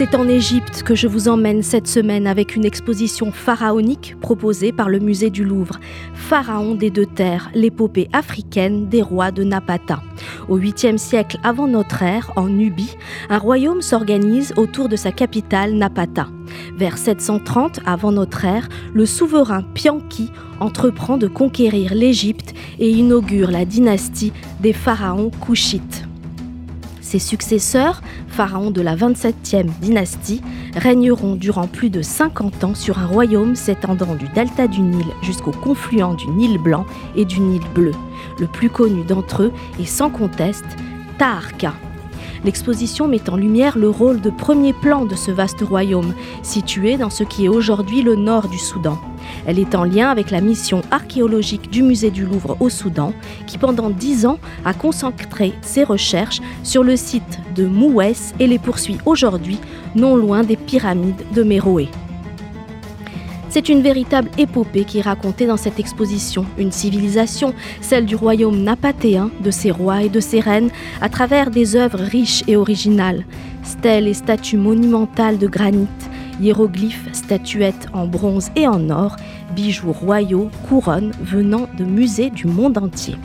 C'est en Égypte que je vous emmène cette semaine avec une exposition pharaonique proposée par le musée du Louvre. Pharaon des deux terres, l'épopée africaine des rois de Napata. Au 8e siècle avant notre ère, en Nubie, un royaume s'organise autour de sa capitale Napata. Vers 730 avant notre ère, le souverain Pianki entreprend de conquérir l'Égypte et inaugure la dynastie des pharaons couchites. Ses successeurs, pharaons de la 27e dynastie, régneront durant plus de 50 ans sur un royaume s'étendant du delta du Nil jusqu'au confluent du Nil blanc et du Nil bleu. Le plus connu d'entre eux est sans conteste Taharka. L'exposition met en lumière le rôle de premier plan de ce vaste royaume, situé dans ce qui est aujourd'hui le nord du Soudan. Elle est en lien avec la mission archéologique du musée du Louvre au Soudan, qui pendant dix ans a concentré ses recherches sur le site de Mouès et les poursuit aujourd'hui non loin des pyramides de Méroé. C'est une véritable épopée qui est racontée dans cette exposition, une civilisation, celle du royaume napatéen, de ses rois et de ses reines, à travers des œuvres riches et originales, stèles et statues monumentales de granit, hiéroglyphes, statuettes en bronze et en or, bijoux royaux, couronnes venant de musées du monde entier.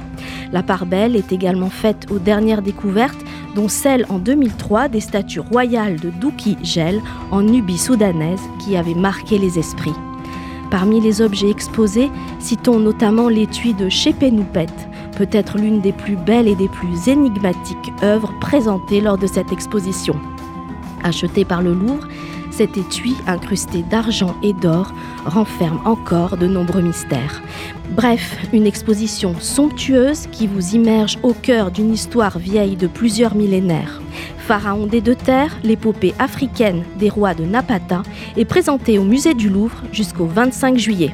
La part belle est également faite aux dernières découvertes, dont celle en 2003 des statues royales de Douki Gel en Nubie soudanaise qui avait marqué les esprits. Parmi les objets exposés, citons notamment l'étui de Chépenoupet, peut-être l'une des plus belles et des plus énigmatiques œuvres présentées lors de cette exposition. Achetée par le Louvre, cet étui, incrusté d'argent et d'or, renferme encore de nombreux mystères. Bref, une exposition somptueuse qui vous immerge au cœur d'une histoire vieille de plusieurs millénaires. Pharaon des deux terres, l'épopée africaine des rois de Napata, est présentée au musée du Louvre jusqu'au 25 juillet.